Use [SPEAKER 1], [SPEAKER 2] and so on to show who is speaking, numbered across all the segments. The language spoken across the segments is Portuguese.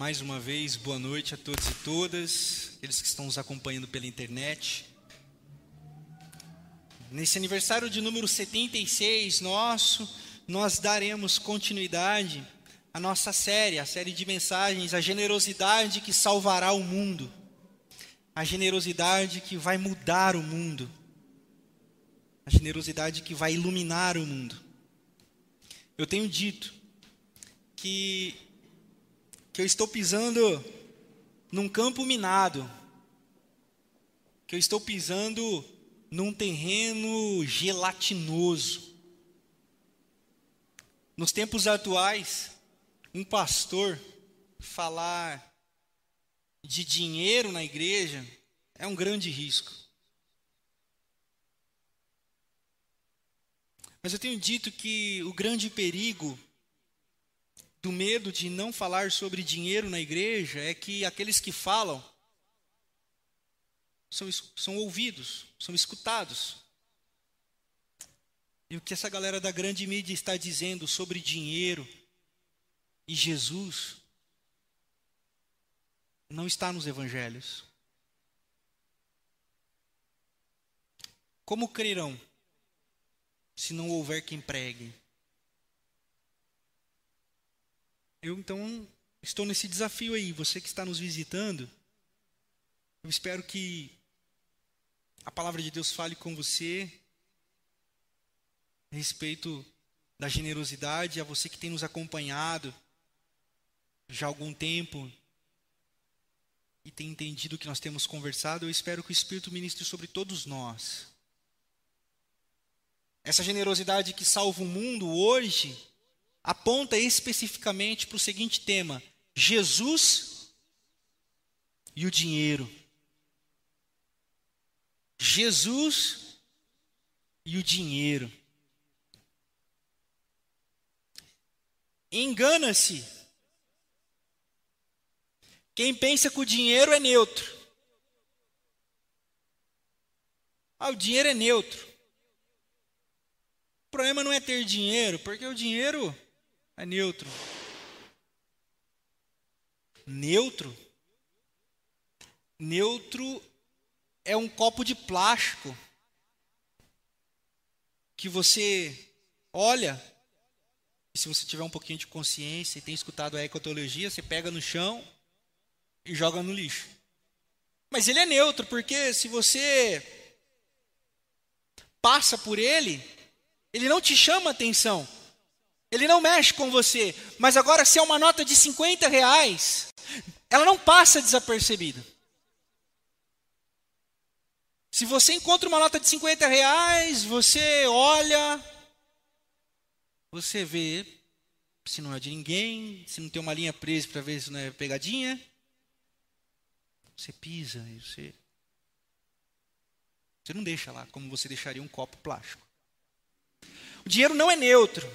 [SPEAKER 1] Mais uma vez, boa noite a todos e todas, aqueles que estão nos acompanhando pela internet. Nesse aniversário de número 76 nosso, nós daremos continuidade à nossa série, a série de mensagens, a generosidade que salvará o mundo, a generosidade que vai mudar o mundo, a generosidade que vai iluminar o mundo. Eu tenho dito que, que eu estou pisando num campo minado, que eu estou pisando num terreno gelatinoso. Nos tempos atuais, um pastor falar de dinheiro na igreja é um grande risco. Mas eu tenho dito que o grande perigo do medo de não falar sobre dinheiro na igreja é que aqueles que falam são, são ouvidos, são escutados. E o que essa galera da grande mídia está dizendo sobre dinheiro e Jesus não está nos evangelhos. Como crerão se não houver quem pregue? Eu então estou nesse desafio aí, você que está nos visitando, eu espero que a palavra de Deus fale com você a respeito da generosidade, a você que tem nos acompanhado já há algum tempo e tem entendido o que nós temos conversado, eu espero que o Espírito ministre sobre todos nós. Essa generosidade que salva o mundo hoje aponta especificamente para o seguinte tema: Jesus e o dinheiro. Jesus e o dinheiro. Engana-se quem pensa que o dinheiro é neutro. Ah, o dinheiro é neutro. O problema não é ter dinheiro, porque o dinheiro é neutro. Neutro? Neutro é um copo de plástico que você olha, e se você tiver um pouquinho de consciência e tem escutado a ecotologia, você pega no chão e joga no lixo. Mas ele é neutro, porque se você passa por ele, ele não te chama atenção. Ele não mexe com você. Mas agora, se é uma nota de 50 reais, ela não passa desapercebida. Se você encontra uma nota de 50 reais, você olha, você vê se não é de ninguém, se não tem uma linha presa para ver se não é pegadinha. Você pisa e você. Você não deixa lá como você deixaria um copo plástico. O dinheiro não é neutro.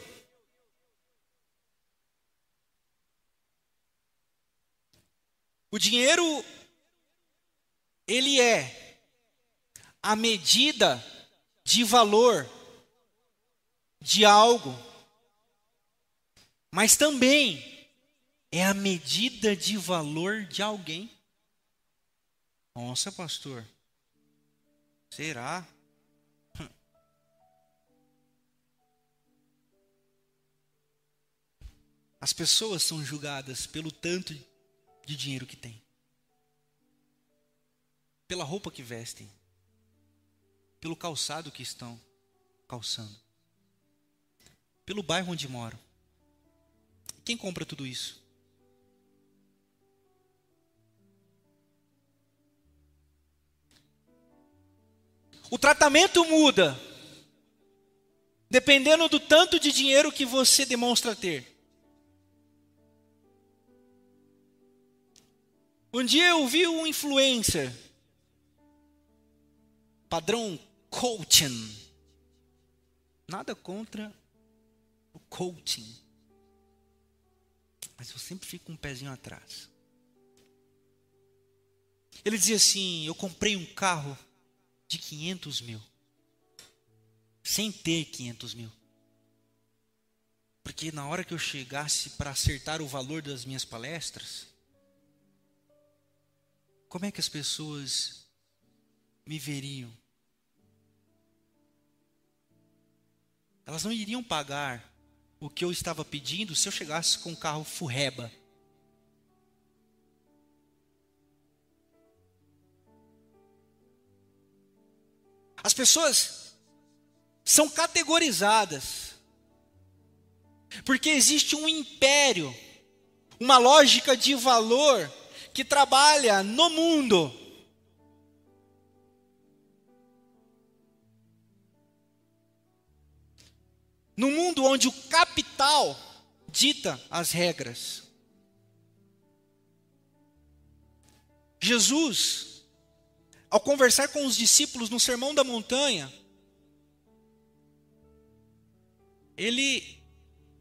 [SPEAKER 1] O dinheiro, ele é a medida de valor de algo, mas também é a medida de valor de alguém. Nossa, pastor, será? As pessoas são julgadas pelo tanto de dinheiro que têm, pela roupa que vestem, pelo calçado que estão calçando, pelo bairro onde moram. Quem compra tudo isso? O tratamento muda dependendo do tanto de dinheiro que você demonstra ter. Um dia eu vi um influencer, padrão coaching. Nada contra o coaching. Mas eu sempre fico um pezinho atrás. Ele dizia assim: Eu comprei um carro de 500 mil, sem ter 500 mil. Porque na hora que eu chegasse para acertar o valor das minhas palestras, como é que as pessoas me veriam? Elas não iriam pagar o que eu estava pedindo se eu chegasse com um carro furreba. As pessoas são categorizadas, porque existe um império, uma lógica de valor que trabalha no mundo. No mundo onde o capital dita as regras. Jesus, ao conversar com os discípulos no Sermão da Montanha, ele,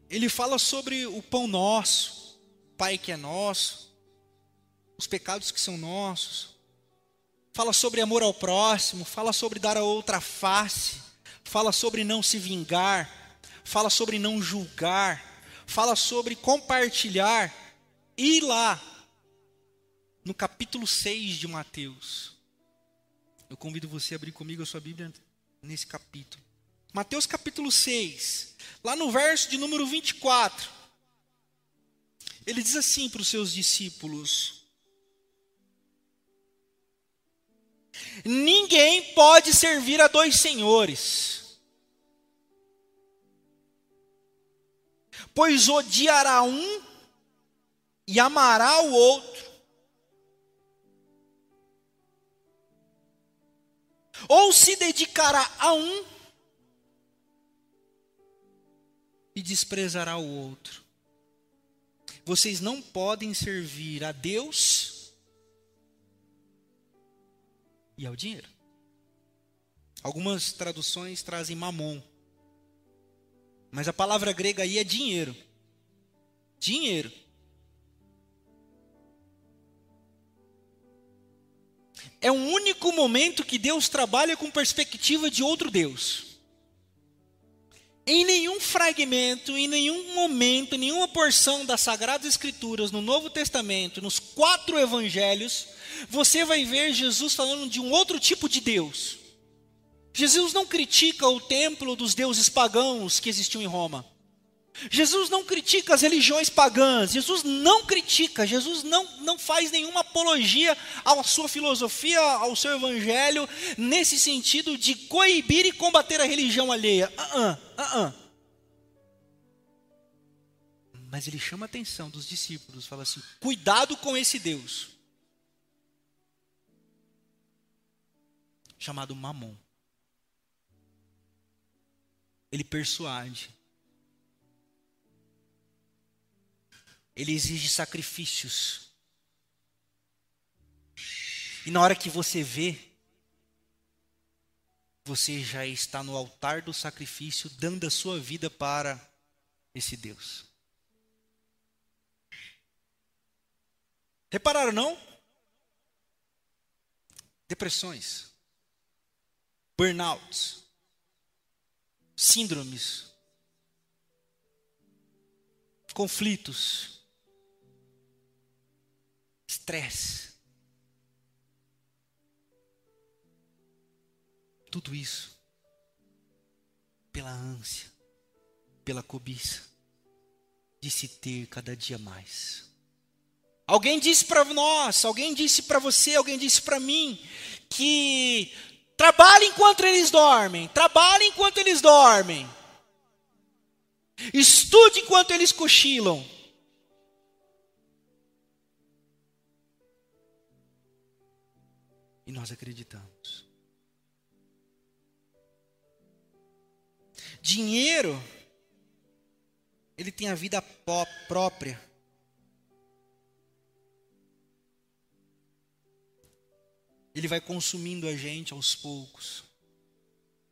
[SPEAKER 1] ele fala sobre o pão nosso, Pai que é nosso, os pecados que são nossos, fala sobre amor ao próximo, fala sobre dar a outra face, fala sobre não se vingar fala sobre não julgar, fala sobre compartilhar. E lá, no capítulo 6 de Mateus, eu convido você a abrir comigo a sua Bíblia nesse capítulo. Mateus capítulo 6, lá no verso de número 24, ele diz assim para os seus discípulos: Ninguém pode servir a dois senhores. pois odiará um e amará o outro. Ou se dedicará a um e desprezará o outro. Vocês não podem servir a Deus e ao dinheiro. Algumas traduções trazem mamon. Mas a palavra grega aí é dinheiro. Dinheiro. É um único momento que Deus trabalha com perspectiva de outro Deus. Em nenhum fragmento, em nenhum momento, nenhuma porção das Sagradas Escrituras, no Novo Testamento, nos quatro evangelhos, você vai ver Jesus falando de um outro tipo de Deus. Jesus não critica o templo dos deuses pagãos que existiam em Roma. Jesus não critica as religiões pagãs, Jesus não critica, Jesus não, não faz nenhuma apologia à sua filosofia, ao seu evangelho, nesse sentido de coibir e combater a religião alheia. Uh -uh, uh Mas ele chama a atenção dos discípulos, fala assim: cuidado com esse Deus, chamado Mamon ele persuade. Ele exige sacrifícios. E na hora que você vê, você já está no altar do sacrifício, dando a sua vida para esse Deus. Repararam, não? Depressões, burnouts, síndromes, conflitos, estresse. Tudo isso pela ânsia, pela cobiça de se ter cada dia mais. Alguém disse para nós, alguém disse para você, alguém disse para mim que Trabalhe enquanto eles dormem. Trabalhe enquanto eles dormem. Estude enquanto eles cochilam. Nós acreditamos. Dinheiro, ele tem a vida própria. ele vai consumindo a gente aos poucos.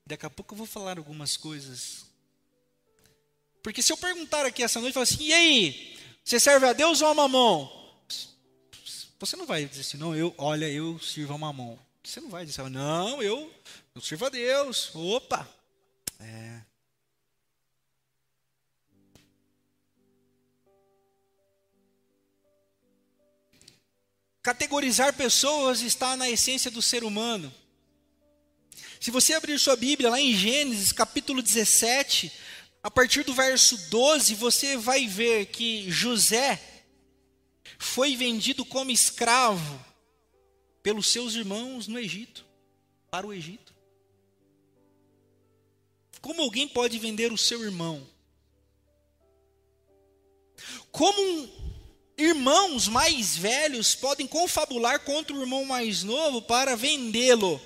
[SPEAKER 1] Daqui a pouco eu vou falar algumas coisas. Porque se eu perguntar aqui essa noite, falar assim, e aí, você serve a Deus ou a mamão? Você não vai dizer assim, não, eu, olha, eu sirvo a mamão. Você não vai dizer, não, eu, eu sirvo a Deus. Opa! É. Categorizar pessoas está na essência do ser humano. Se você abrir sua Bíblia lá em Gênesis, capítulo 17, a partir do verso 12, você vai ver que José foi vendido como escravo pelos seus irmãos no Egito, para o Egito. Como alguém pode vender o seu irmão? Como irmãos mais velhos podem confabular contra o irmão mais novo para vendê-lo?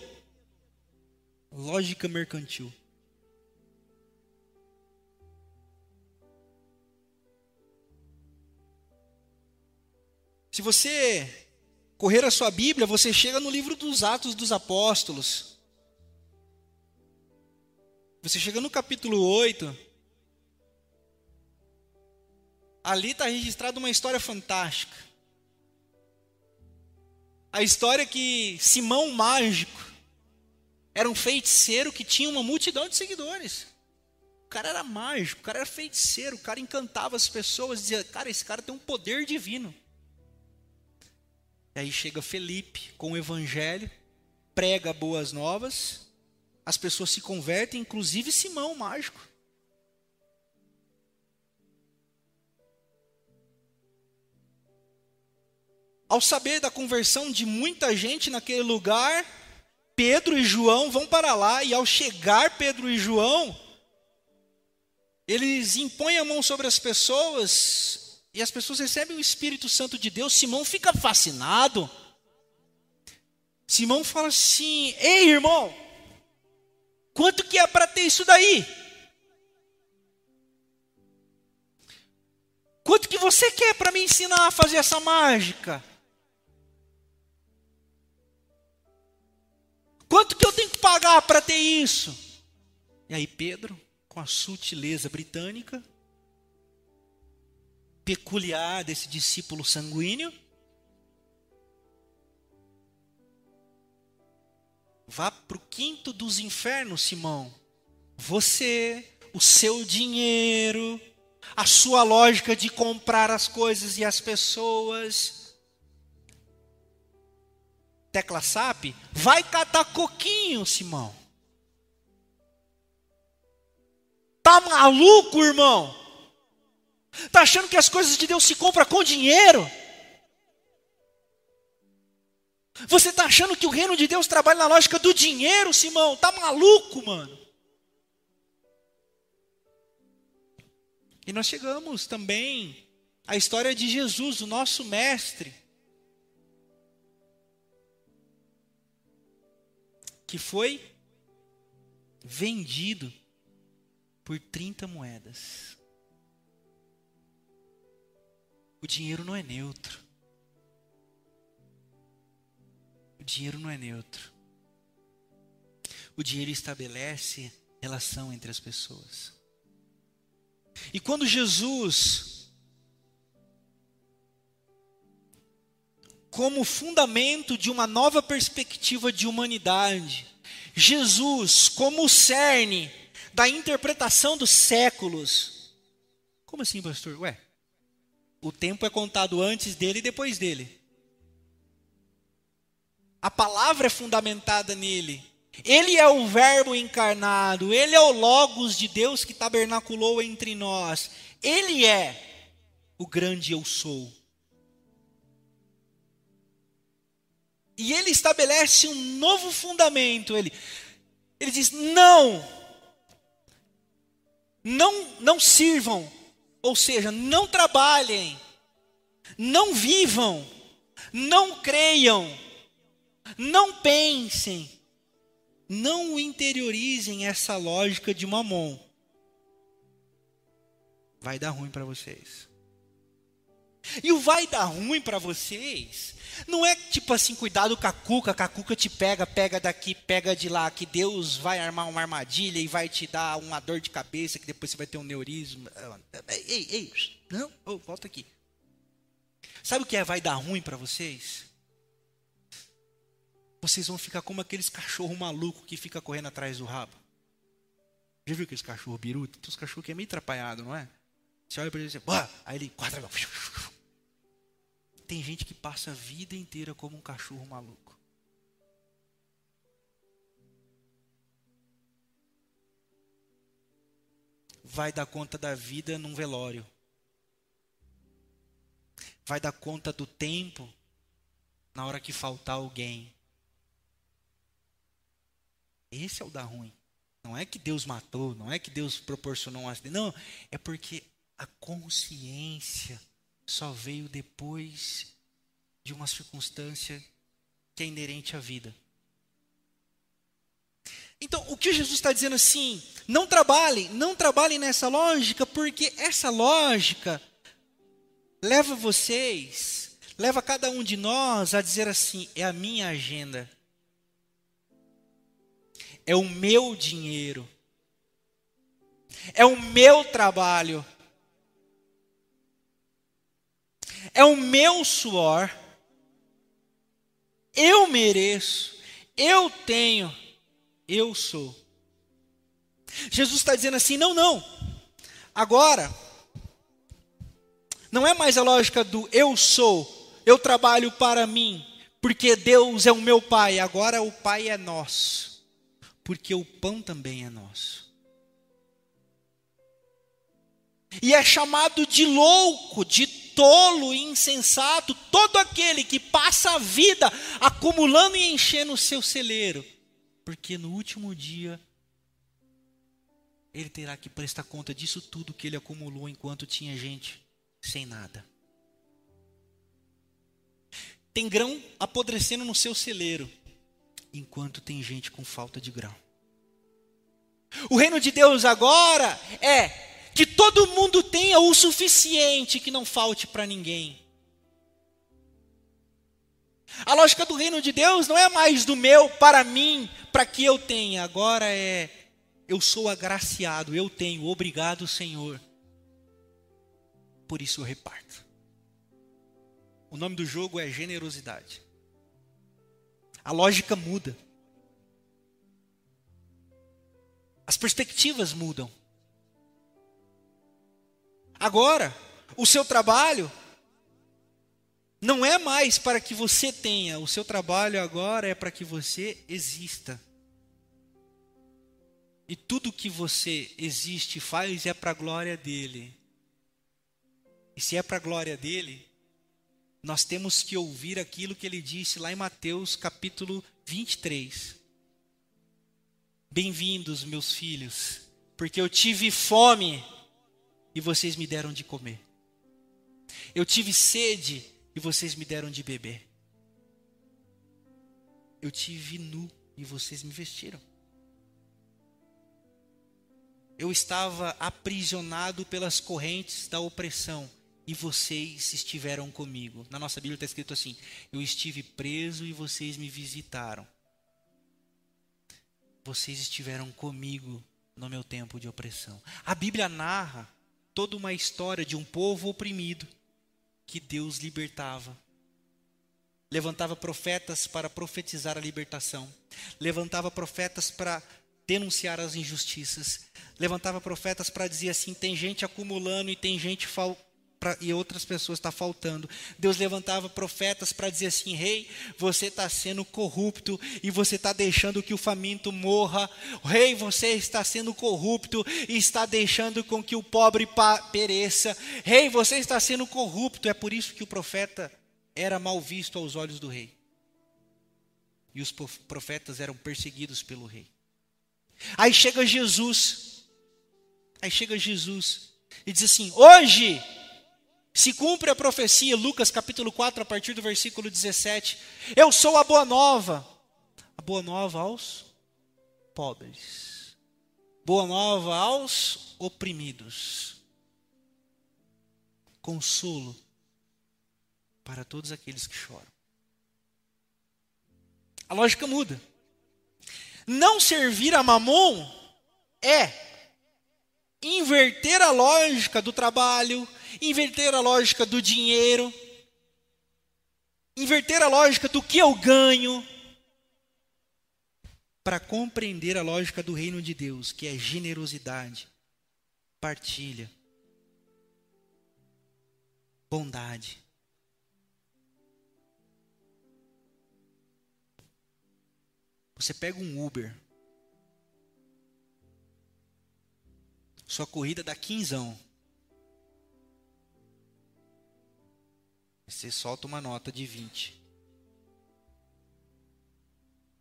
[SPEAKER 1] Lógica mercantil. Se você correr a sua Bíblia, você chega no livro dos Atos dos Apóstolos. Você chega no capítulo 8. Ali está registrada uma história fantástica. A história que Simão Mágico era um feiticeiro que tinha uma multidão de seguidores. O cara era mágico, o cara era feiticeiro, o cara encantava as pessoas, dizia: Cara, esse cara tem um poder divino. E aí chega Felipe com o evangelho, prega boas novas, as pessoas se convertem, inclusive Simão, mágico. Ao saber da conversão de muita gente naquele lugar, Pedro e João vão para lá, e ao chegar Pedro e João, eles impõem a mão sobre as pessoas e as pessoas recebem o Espírito Santo de Deus, Simão fica fascinado. Simão fala assim: Ei, irmão, quanto que é para ter isso daí? Quanto que você quer para me ensinar a fazer essa mágica? Quanto que eu tenho que pagar para ter isso? E aí Pedro, com a sutileza britânica, peculiar desse discípulo sanguíneo. Vá para o quinto dos infernos, Simão. Você, o seu dinheiro, a sua lógica de comprar as coisas e as pessoas. Tecla SAP, vai catar coquinho, Simão. Tá maluco, irmão? Está achando que as coisas de Deus se compram com dinheiro? Você está achando que o reino de Deus trabalha na lógica do dinheiro, Simão? Tá maluco, mano? E nós chegamos também à história de Jesus, o nosso mestre, que foi vendido por 30 moedas. O dinheiro não é neutro. O dinheiro não é neutro. O dinheiro estabelece relação entre as pessoas. E quando Jesus, como fundamento de uma nova perspectiva de humanidade, Jesus, como o cerne da interpretação dos séculos. Como assim, pastor? Ué, o tempo é contado antes dele e depois dele. A palavra é fundamentada nele. Ele é o Verbo encarnado, ele é o Logos de Deus que tabernaculou entre nós. Ele é o grande eu sou. E ele estabelece um novo fundamento. Ele, ele diz: não, não, não sirvam ou seja, não trabalhem, não vivam, não creiam, não pensem, não interiorizem essa lógica de mamon. Vai dar ruim para vocês. E o vai dar ruim para vocês não é tipo assim, cuidado com a cuca, que a cuca te pega, pega daqui, pega de lá, que Deus vai armar uma armadilha e vai te dar uma dor de cabeça, que depois você vai ter um neurismo. Ei, ei, não, oh, volta aqui. Sabe o que é vai dar ruim para vocês? Vocês vão ficar como aqueles cachorros malucos que fica correndo atrás do rabo. Já viu aqueles cachorros biruta? Tem uns cachorros que é meio atrapalhado, não é? Você olha para ele e diz, aí ele quadra tem gente que passa a vida inteira como um cachorro maluco. Vai dar conta da vida num velório. Vai dar conta do tempo na hora que faltar alguém. Esse é o dar ruim. Não é que Deus matou, não é que Deus proporcionou um acidente. Não, é porque a consciência só veio depois de uma circunstância que é inerente à vida. Então, o que Jesus está dizendo assim, não trabalhem, não trabalhem nessa lógica, porque essa lógica leva vocês, leva cada um de nós a dizer assim: é a minha agenda, é o meu dinheiro, é o meu trabalho. É o meu suor, eu mereço, eu tenho, eu sou. Jesus está dizendo assim: não, não, agora, não é mais a lógica do eu sou, eu trabalho para mim, porque Deus é o meu Pai, agora o Pai é nosso, porque o pão também é nosso. E é chamado de louco, de tolo e insensato todo aquele que passa a vida acumulando e enchendo o seu celeiro, porque no último dia ele terá que prestar conta disso tudo que ele acumulou enquanto tinha gente sem nada. Tem grão apodrecendo no seu celeiro, enquanto tem gente com falta de grão. O reino de Deus agora é que todo mundo tenha o suficiente que não falte para ninguém. A lógica do reino de Deus não é mais do meu para mim, para que eu tenha, agora é eu sou agraciado, eu tenho, obrigado, Senhor. Por isso eu reparto. O nome do jogo é generosidade. A lógica muda. As perspectivas mudam. Agora, o seu trabalho não é mais para que você tenha, o seu trabalho agora é para que você exista. E tudo que você existe e faz é para a glória dele. E se é para a glória dele, nós temos que ouvir aquilo que ele disse lá em Mateus capítulo 23. Bem-vindos, meus filhos, porque eu tive fome e vocês me deram de comer. Eu tive sede e vocês me deram de beber. Eu tive nu e vocês me vestiram. Eu estava aprisionado pelas correntes da opressão e vocês estiveram comigo. Na nossa Bíblia está escrito assim: Eu estive preso e vocês me visitaram. Vocês estiveram comigo no meu tempo de opressão. A Bíblia narra toda uma história de um povo oprimido que Deus libertava. Levantava profetas para profetizar a libertação, levantava profetas para denunciar as injustiças, levantava profetas para dizer assim: tem gente acumulando e tem gente pra, e outras pessoas está faltando. Deus levantava profetas para dizer assim: Rei, você está sendo corrupto e você está deixando que o faminto morra. Rei, você está sendo corrupto e está deixando com que o pobre pereça. Rei, você está sendo corrupto. É por isso que o profeta era mal visto aos olhos do rei. E os profetas eram perseguidos pelo rei. Aí chega Jesus. Aí chega Jesus e diz assim: Hoje se cumpre a profecia, Lucas capítulo 4, a partir do versículo 17. Eu sou a boa nova. A boa nova aos pobres. Boa nova aos oprimidos. Consolo para todos aqueles que choram. A lógica muda. Não servir a mamon é inverter a lógica do trabalho, inverter a lógica do dinheiro, inverter a lógica do que eu ganho, para compreender a lógica do reino de Deus, que é generosidade, partilha, bondade. Você pega um Uber. Sua corrida dá quinzão. Você solta uma nota de 20.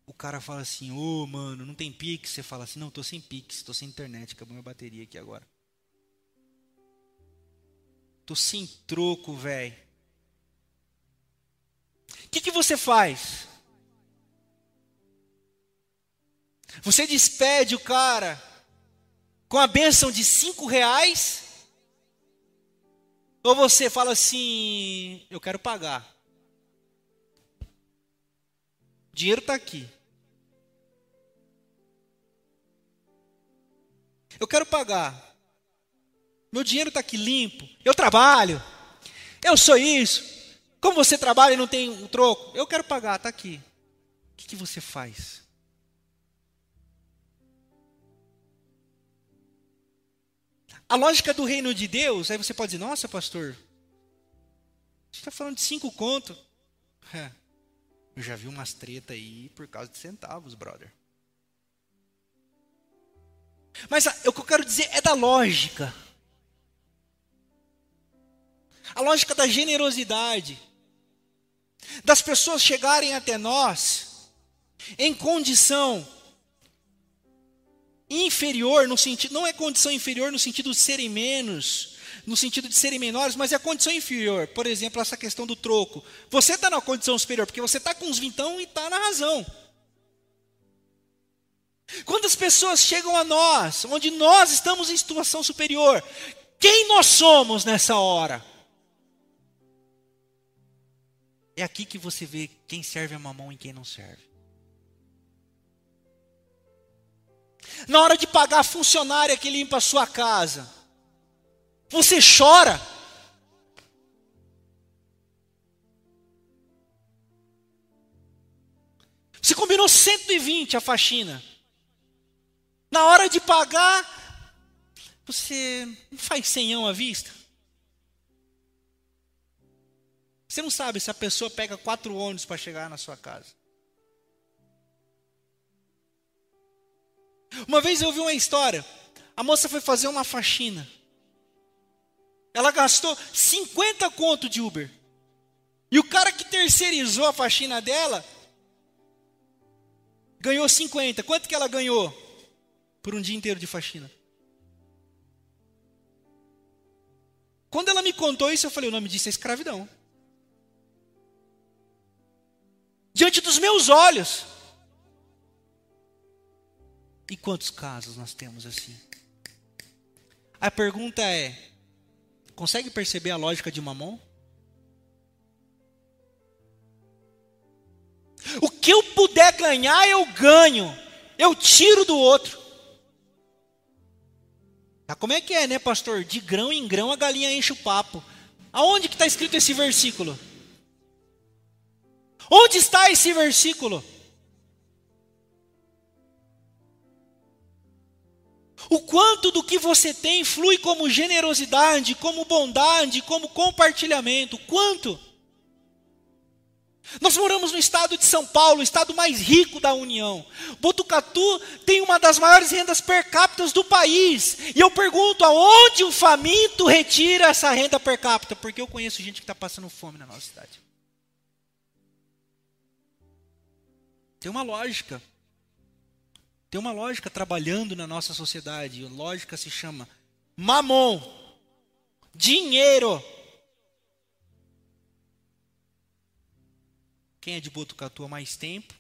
[SPEAKER 1] O cara fala assim, ô oh, mano, não tem Pix? Você fala assim, não, tô sem Pix, tô sem internet, acabou minha bateria aqui agora. Tô sem troco, velho. O que, que você faz? Você despede o cara com a bênção de cinco reais? Ou você fala assim, eu quero pagar. O dinheiro está aqui. Eu quero pagar. Meu dinheiro está aqui limpo. Eu trabalho. Eu sou isso. Como você trabalha e não tem um troco? Eu quero pagar, está aqui. O que, que você faz? A lógica do reino de Deus, aí você pode dizer, nossa, pastor, você está falando de cinco conto. Eu já vi umas treta aí por causa de centavos, brother. Mas o que eu quero dizer é da lógica. A lógica da generosidade. Das pessoas chegarem até nós em condição inferior no sentido, não é condição inferior no sentido de serem menos, no sentido de serem menores, mas é a condição inferior. Por exemplo, essa questão do troco. Você está na condição superior, porque você está com os vintão e está na razão. Quando as pessoas chegam a nós, onde nós estamos em situação superior, quem nós somos nessa hora? É aqui que você vê quem serve a mamão e quem não serve. Na hora de pagar a funcionária que limpa a sua casa, você chora. Você combinou 120 a faxina. Na hora de pagar, você não faz senhão à vista? Você não sabe se a pessoa pega quatro ônibus para chegar na sua casa. Uma vez eu ouvi uma história. A moça foi fazer uma faxina. Ela gastou 50 conto de Uber. E o cara que terceirizou a faxina dela ganhou 50. Quanto que ela ganhou por um dia inteiro de faxina? Quando ela me contou isso, eu falei: o nome disso é escravidão. Diante dos meus olhos. E quantos casos nós temos assim? A pergunta é: consegue perceber a lógica de Mamon? O que eu puder ganhar, eu ganho. Eu tiro do outro. Ah, como é que é, né, pastor? De grão em grão a galinha enche o papo. Aonde que está escrito esse versículo? Onde está esse versículo? O quanto do que você tem flui como generosidade, como bondade, como compartilhamento. Quanto? Nós moramos no estado de São Paulo, o estado mais rico da União. Botucatu tem uma das maiores rendas per capita do país. E eu pergunto, aonde o faminto retira essa renda per capita? Porque eu conheço gente que está passando fome na nossa cidade. Tem uma lógica. Tem uma lógica trabalhando na nossa sociedade. A lógica se chama mamon. Dinheiro. Quem é de Botucatu há mais tempo,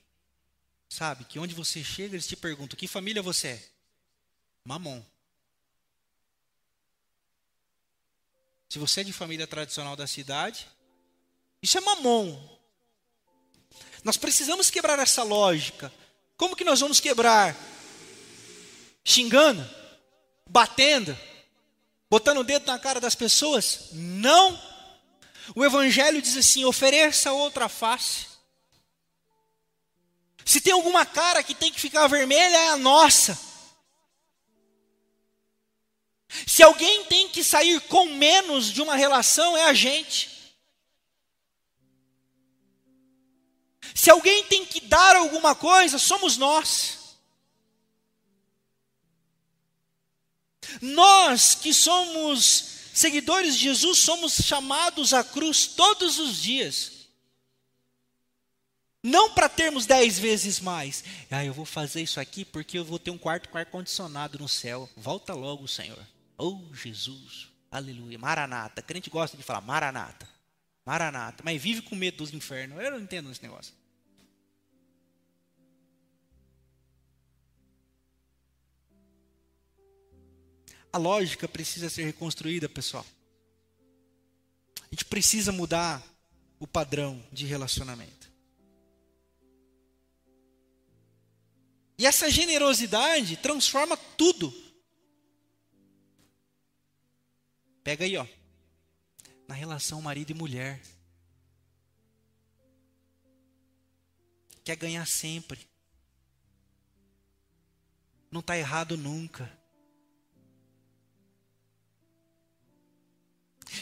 [SPEAKER 1] sabe que onde você chega, eles te perguntam: que família você é? Mamon. Se você é de família tradicional da cidade, isso é mamon. Nós precisamos quebrar essa lógica. Como que nós vamos quebrar? Xingando? Batendo? Botando o dedo na cara das pessoas? Não. O Evangelho diz assim: ofereça outra face. Se tem alguma cara que tem que ficar vermelha, é a nossa. Se alguém tem que sair com menos de uma relação, é a gente. Se alguém tem que dar alguma coisa, somos nós. Nós que somos seguidores de Jesus, somos chamados à cruz todos os dias. Não para termos dez vezes mais. Ah, eu vou fazer isso aqui porque eu vou ter um quarto com ar-condicionado no céu. Volta logo, Senhor. Oh, Jesus. Aleluia. Maranata. Crente gosta de falar Maranata. Maranata. Mas vive com medo dos infernos. Eu não entendo esse negócio. A lógica precisa ser reconstruída, pessoal. A gente precisa mudar o padrão de relacionamento. E essa generosidade transforma tudo. Pega aí, ó. Na relação marido e mulher. Quer ganhar sempre. Não está errado nunca.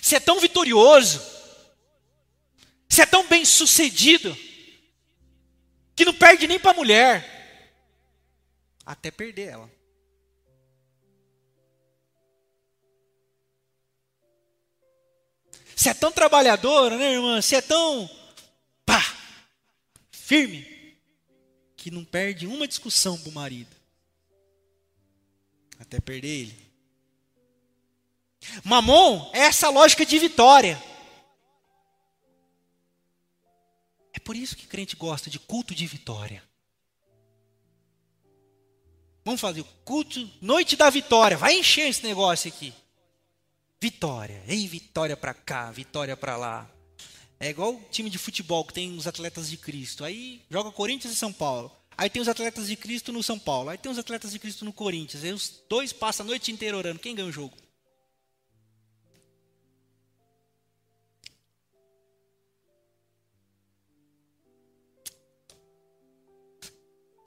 [SPEAKER 1] Você é tão vitorioso. Você é tão bem sucedido. Que não perde nem para a mulher até perder ela. Você é tão trabalhadora, né, irmã? Você é tão pá, firme, que não perde uma discussão para o marido. Até perder ele. Mamon é essa lógica de vitória. É por isso que crente gosta de culto de vitória. Vamos fazer o culto, noite da vitória. Vai encher esse negócio aqui. Vitória. Ei, vitória para cá, vitória para lá. É igual o time de futebol que tem os atletas de Cristo. Aí joga Corinthians e São Paulo. Aí tem os atletas de Cristo no São Paulo. Aí tem os atletas de Cristo no Corinthians. Aí os dois passam a noite inteira orando. Quem ganha o jogo?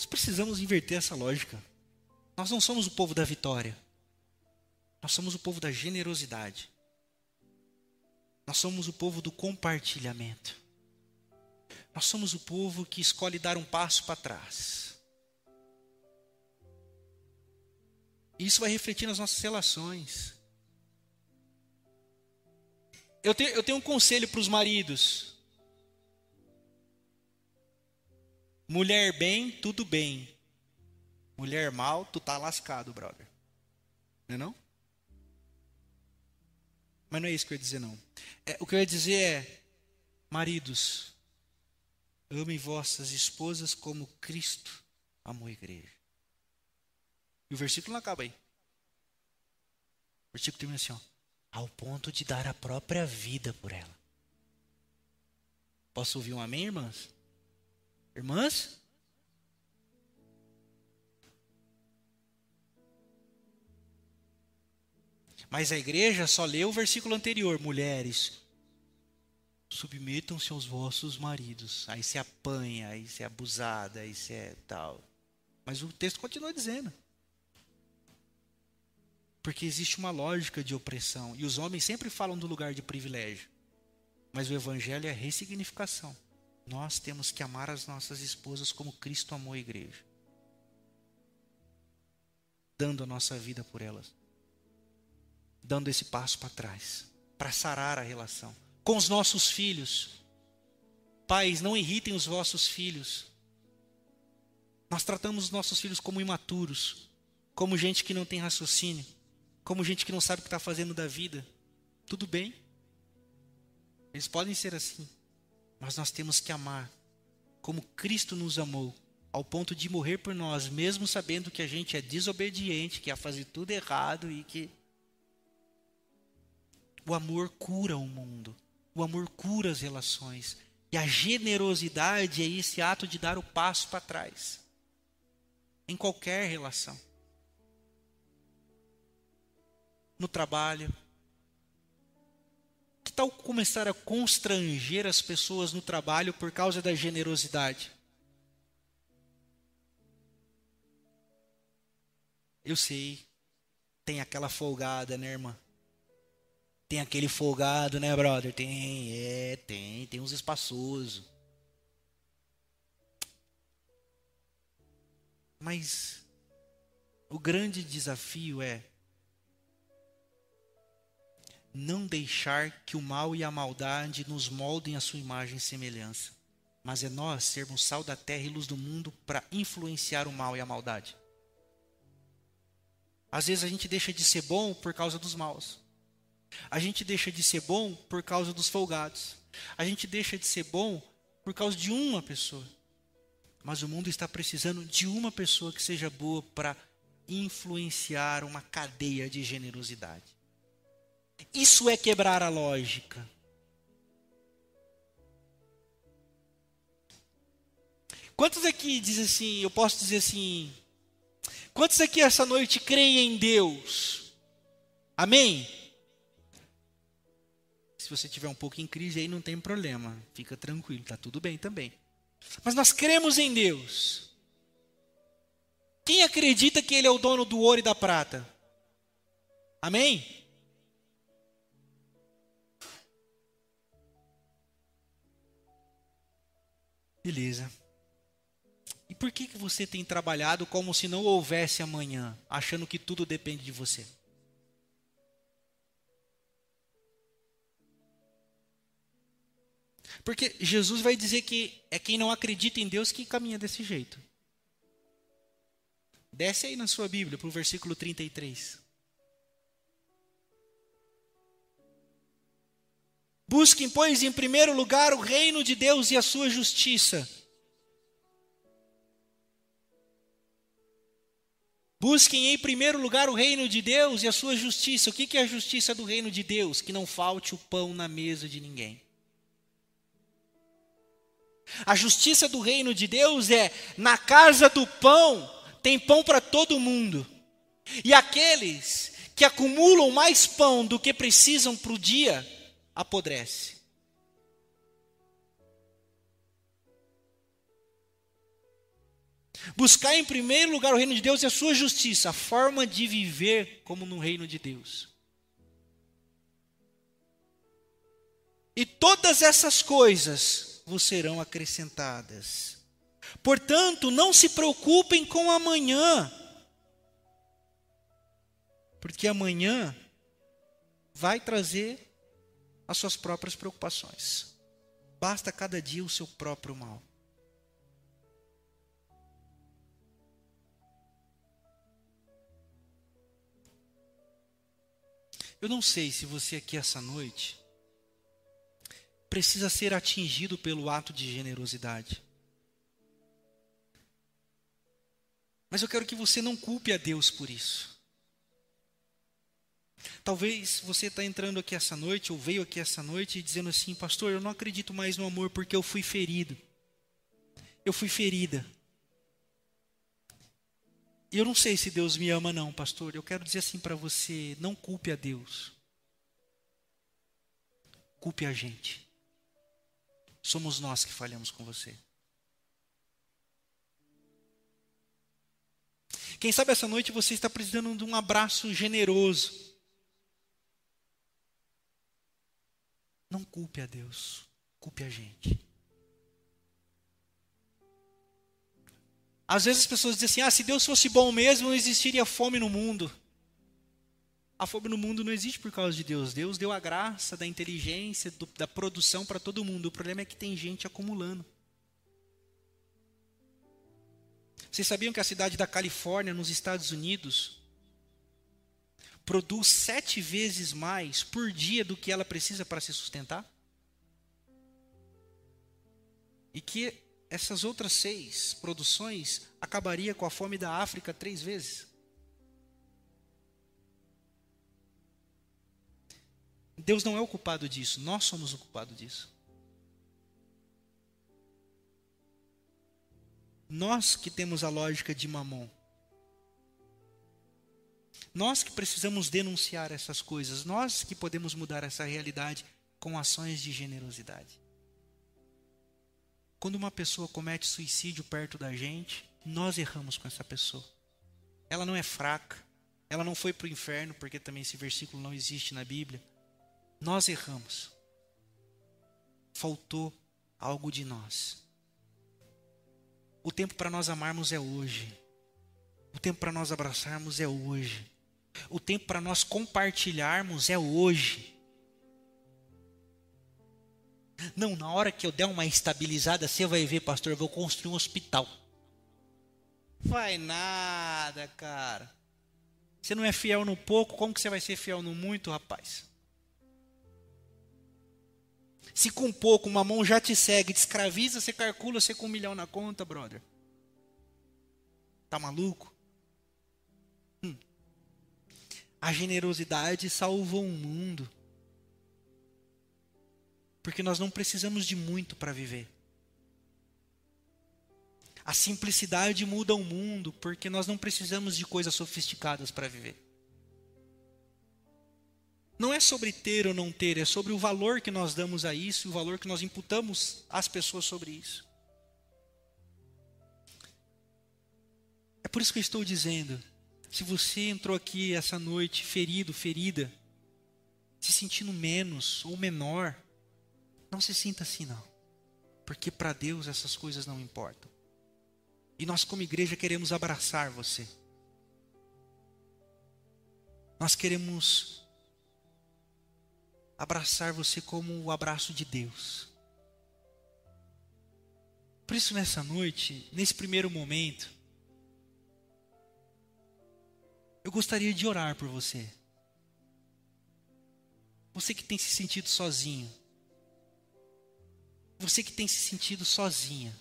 [SPEAKER 1] Precisamos inverter essa lógica. Nós não somos o povo da vitória. Nós somos o povo da generosidade. Nós somos o povo do compartilhamento. Nós somos o povo que escolhe dar um passo para trás. Isso vai refletir nas nossas relações. Eu tenho, eu tenho um conselho para os maridos. Mulher bem, tudo bem. Mulher mal, tu tá lascado, brother. Não é não? Mas não é isso que eu ia dizer, não. É, o que eu ia dizer é, maridos, amem vossas esposas como Cristo amou a igreja. E o versículo não acaba aí. O versículo termina assim, ó. Ao ponto de dar a própria vida por ela. Posso ouvir um amém, irmãs? Irmãs? Mas a igreja só lê o versículo anterior: mulheres, submetam-se aos vossos maridos. Aí se apanha, aí se é abusada, aí se é tal. Mas o texto continua dizendo. Porque existe uma lógica de opressão. E os homens sempre falam do lugar de privilégio. Mas o evangelho é ressignificação. Nós temos que amar as nossas esposas como Cristo amou a igreja. Dando a nossa vida por elas dando esse passo para trás, para sarar a relação. Com os nossos filhos. Pais, não irritem os vossos filhos. Nós tratamos os nossos filhos como imaturos, como gente que não tem raciocínio, como gente que não sabe o que está fazendo da vida. Tudo bem. Eles podem ser assim, mas nós temos que amar como Cristo nos amou, ao ponto de morrer por nós, mesmo sabendo que a gente é desobediente, que ia fazer tudo errado e que o amor cura o mundo. O amor cura as relações. E a generosidade é esse ato de dar o passo para trás. Em qualquer relação. No trabalho tal começar a constranger as pessoas no trabalho por causa da generosidade? Eu sei, tem aquela folgada, né, irmã? Tem aquele folgado, né, brother? Tem, é, tem, tem uns espaçosos. Mas o grande desafio é não deixar que o mal e a maldade nos moldem a sua imagem e semelhança, mas é nós sermos sal da terra e luz do mundo para influenciar o mal e a maldade. Às vezes a gente deixa de ser bom por causa dos maus. A gente deixa de ser bom por causa dos folgados. A gente deixa de ser bom por causa de uma pessoa. Mas o mundo está precisando de uma pessoa que seja boa para influenciar uma cadeia de generosidade. Isso é quebrar a lógica. Quantos aqui dizem assim, eu posso dizer assim, quantos aqui essa noite creem em Deus? Amém? Se você tiver um pouco em crise aí não tem problema, fica tranquilo, está tudo bem também. Mas nós cremos em Deus. Quem acredita que Ele é o dono do ouro e da prata? Amém? Beleza. E por que, que você tem trabalhado como se não houvesse amanhã, achando que tudo depende de você? Porque Jesus vai dizer que é quem não acredita em Deus que caminha desse jeito. Desce aí na sua Bíblia para o versículo 33. Busquem, pois, em primeiro lugar o reino de Deus e a sua justiça. Busquem em primeiro lugar o reino de Deus e a sua justiça. O que é a justiça do reino de Deus? Que não falte o pão na mesa de ninguém. A justiça do reino de Deus é: na casa do pão tem pão para todo mundo. E aqueles que acumulam mais pão do que precisam para o dia, apodrece. Buscar em primeiro lugar o reino de Deus e a sua justiça, a forma de viver como no reino de Deus. E todas essas coisas vos serão acrescentadas. Portanto, não se preocupem com amanhã, porque amanhã vai trazer as suas próprias preocupações. Basta cada dia o seu próprio mal. Eu não sei se você aqui essa noite precisa ser atingido pelo ato de generosidade. Mas eu quero que você não culpe a Deus por isso. Talvez você está entrando aqui essa noite, ou veio aqui essa noite, dizendo assim: Pastor, eu não acredito mais no amor porque eu fui ferido. Eu fui ferida. E eu não sei se Deus me ama, não, pastor. Eu quero dizer assim para você: não culpe a Deus. Culpe a gente. Somos nós que falhamos com você. Quem sabe essa noite você está precisando de um abraço generoso. Não culpe a Deus, culpe a gente. Às vezes as pessoas dizem assim: ah, se Deus fosse bom mesmo, não existiria fome no mundo. A fome no mundo não existe por causa de Deus. Deus deu a graça da inteligência, do, da produção para todo mundo. O problema é que tem gente acumulando. Vocês sabiam que a cidade da Califórnia, nos Estados Unidos, produz sete vezes mais por dia do que ela precisa para se sustentar? E que essas outras seis produções acabaria com a fome da África três vezes? Deus não é o culpado disso, nós somos o culpado disso. Nós que temos a lógica de mamon. Nós que precisamos denunciar essas coisas, nós que podemos mudar essa realidade com ações de generosidade. Quando uma pessoa comete suicídio perto da gente, nós erramos com essa pessoa. Ela não é fraca, ela não foi para o inferno, porque também esse versículo não existe na Bíblia. Nós erramos. Faltou algo de nós. O tempo para nós amarmos é hoje. O tempo para nós abraçarmos é hoje. O tempo para nós compartilharmos é hoje. Não, na hora que eu der uma estabilizada, você vai ver, pastor, eu vou construir um hospital. Vai nada, cara. Você não é fiel no pouco, como que você vai ser fiel no muito, rapaz? Se com pouco uma mão já te segue, te escraviza, você calcula você com um milhão na conta, brother. Tá maluco? A generosidade salvou o mundo. Porque nós não precisamos de muito para viver. A simplicidade muda o mundo, porque nós não precisamos de coisas sofisticadas para viver. Não é sobre ter ou não ter, é sobre o valor que nós damos a isso, o valor que nós imputamos às pessoas sobre isso. É por isso que eu estou dizendo: se você entrou aqui essa noite ferido, ferida, se sentindo menos ou menor, não se sinta assim, não. Porque para Deus essas coisas não importam. E nós, como igreja, queremos abraçar você. Nós queremos abraçar você como o abraço de Deus. Por isso, nessa noite, nesse primeiro momento, eu gostaria de orar por você. Você que tem se sentido sozinho. Você que tem se sentido sozinha.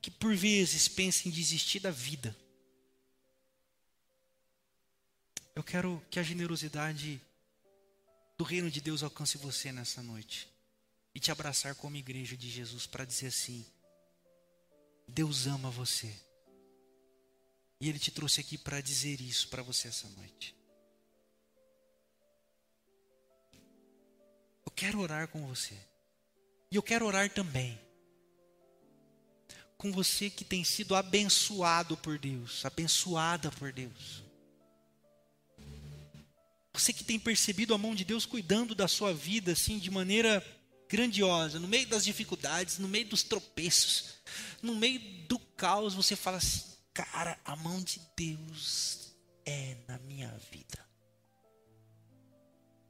[SPEAKER 1] Que por vezes pensa em desistir da vida. Eu quero que a generosidade do reino de Deus alcance você nessa noite e te abraçar como igreja de Jesus para dizer assim: Deus ama você. E Ele te trouxe aqui para dizer isso para você essa noite. Eu quero orar com você. E eu quero orar também com você que tem sido abençoado por Deus, abençoada por Deus. Você que tem percebido a mão de Deus cuidando da sua vida assim de maneira grandiosa, no meio das dificuldades, no meio dos tropeços, no meio do caos, você fala assim: "Cara, a mão de Deus é na minha vida".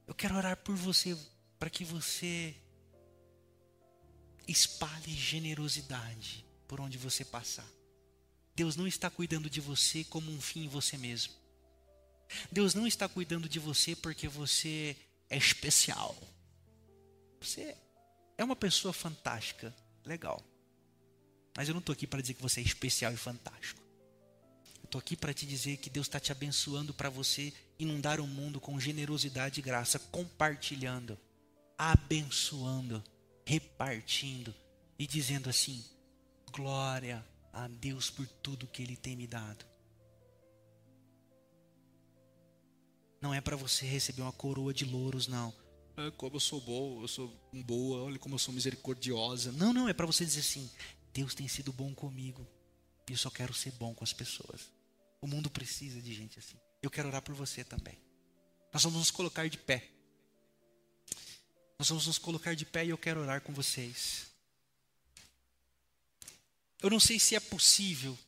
[SPEAKER 1] Eu quero orar por você para que você espalhe generosidade por onde você passar. Deus não está cuidando de você como um fim em você mesmo. Deus não está cuidando de você porque você é especial. Você é uma pessoa fantástica, legal. Mas eu não estou aqui para dizer que você é especial e fantástico. Estou aqui para te dizer que Deus está te abençoando para você inundar o mundo com generosidade e graça, compartilhando, abençoando, repartindo e dizendo assim: glória a Deus por tudo que Ele tem me dado. Não é para você receber uma coroa de louros, não. É, como eu sou boa, eu sou boa, olha como eu sou misericordiosa. Não, não, é para você dizer assim: Deus tem sido bom comigo e eu só quero ser bom com as pessoas. O mundo precisa de gente assim. Eu quero orar por você também. Nós vamos nos colocar de pé. Nós vamos nos colocar de pé e eu quero orar com vocês. Eu não sei se é possível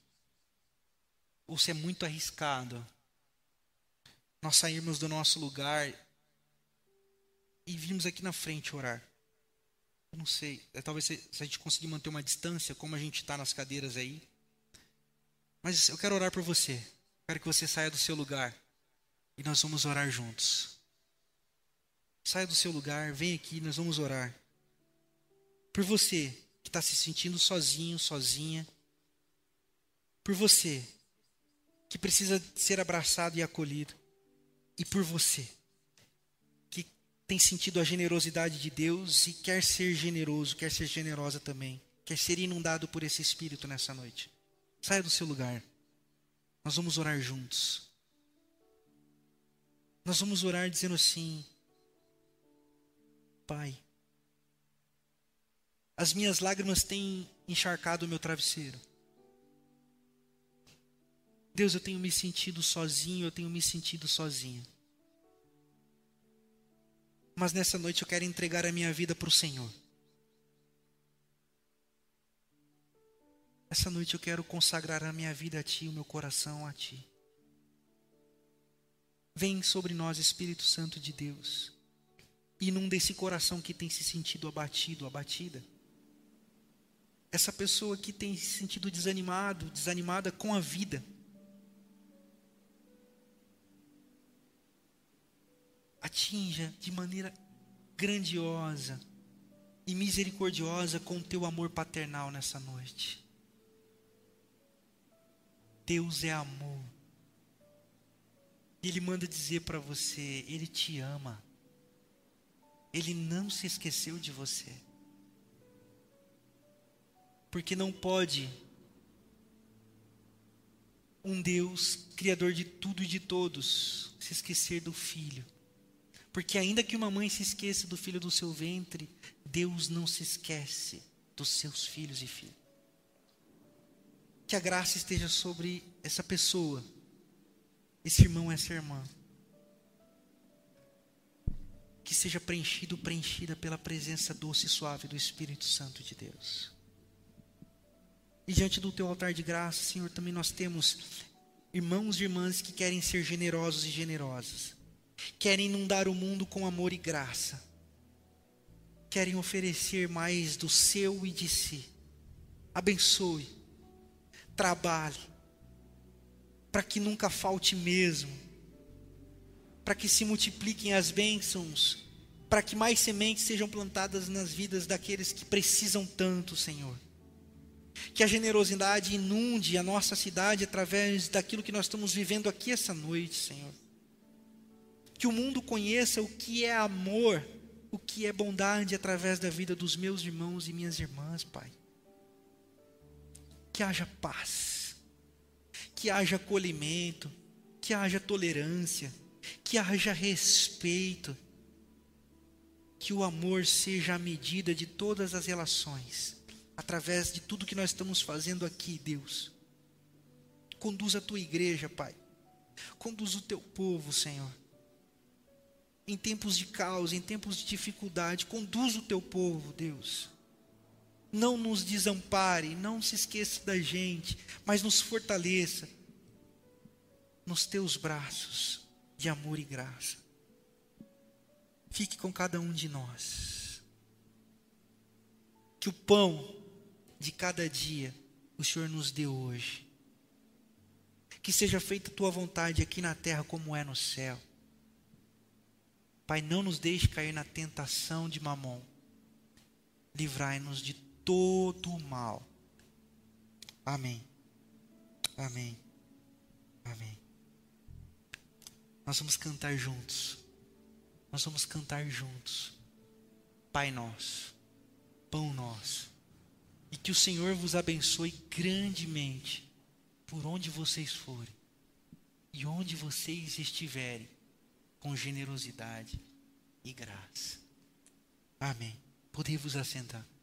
[SPEAKER 1] ou se é muito arriscado nós sairmos do nosso lugar e vimos aqui na frente orar. Eu não sei, é, talvez se, se a gente conseguir manter uma distância, como a gente está nas cadeiras aí. Mas eu quero orar por você. Quero que você saia do seu lugar e nós vamos orar juntos. Saia do seu lugar, vem aqui, nós vamos orar. Por você que está se sentindo sozinho, sozinha. Por você que precisa ser abraçado e acolhido e por você, que tem sentido a generosidade de Deus e quer ser generoso, quer ser generosa também, quer ser inundado por esse Espírito nessa noite. Saia do seu lugar. Nós vamos orar juntos. Nós vamos orar dizendo assim: Pai, as minhas lágrimas têm encharcado o meu travesseiro. Deus, eu tenho me sentido sozinho, eu tenho me sentido sozinha. Mas nessa noite eu quero entregar a minha vida para o Senhor. Essa noite eu quero consagrar a minha vida a Ti, o meu coração a Ti. Vem sobre nós, Espírito Santo de Deus. Inunda esse coração que tem se sentido abatido, abatida. Essa pessoa que tem se sentido desanimado, desanimada com a vida. Atinja de maneira grandiosa e misericordiosa com o teu amor paternal nessa noite. Deus é amor. Ele manda dizer para você: Ele te ama. Ele não se esqueceu de você. Porque não pode um Deus, Criador de tudo e de todos, se esquecer do filho. Porque ainda que uma mãe se esqueça do filho do seu ventre, Deus não se esquece dos seus filhos e filhas. Que a graça esteja sobre essa pessoa, esse irmão, essa irmã. Que seja preenchido, preenchida pela presença doce e suave do Espírito Santo de Deus. E diante do teu altar de graça, Senhor, também nós temos irmãos e irmãs que querem ser generosos e generosas querem inundar o mundo com amor e graça, querem oferecer mais do seu e de si. Abençoe, trabalhe, para que nunca falte mesmo, para que se multipliquem as bênçãos, para que mais sementes sejam plantadas nas vidas daqueles que precisam tanto, Senhor. Que a generosidade inunde a nossa cidade através daquilo que nós estamos vivendo aqui essa noite, Senhor que o mundo conheça o que é amor, o que é bondade através da vida dos meus irmãos e minhas irmãs, Pai. Que haja paz, que haja acolhimento, que haja tolerância, que haja respeito, que o amor seja a medida de todas as relações, através de tudo que nós estamos fazendo aqui, Deus. Conduz a tua igreja, Pai. Conduz o teu povo, Senhor em tempos de caos, em tempos de dificuldade. Conduz o teu povo, Deus. Não nos desampare, não se esqueça da gente, mas nos fortaleça nos teus braços de amor e graça. Fique com cada um de nós. Que o pão de cada dia o Senhor nos deu hoje. Que seja feita a tua vontade aqui na terra como é no céu. Pai, não nos deixe cair na tentação de mamon. Livrai-nos de todo o mal. Amém. Amém. Amém. Nós vamos cantar juntos. Nós vamos cantar juntos. Pai nosso, pão nosso. E que o Senhor vos abençoe grandemente por onde vocês forem e onde vocês estiverem com generosidade e graça. Amém. Podemos assentar.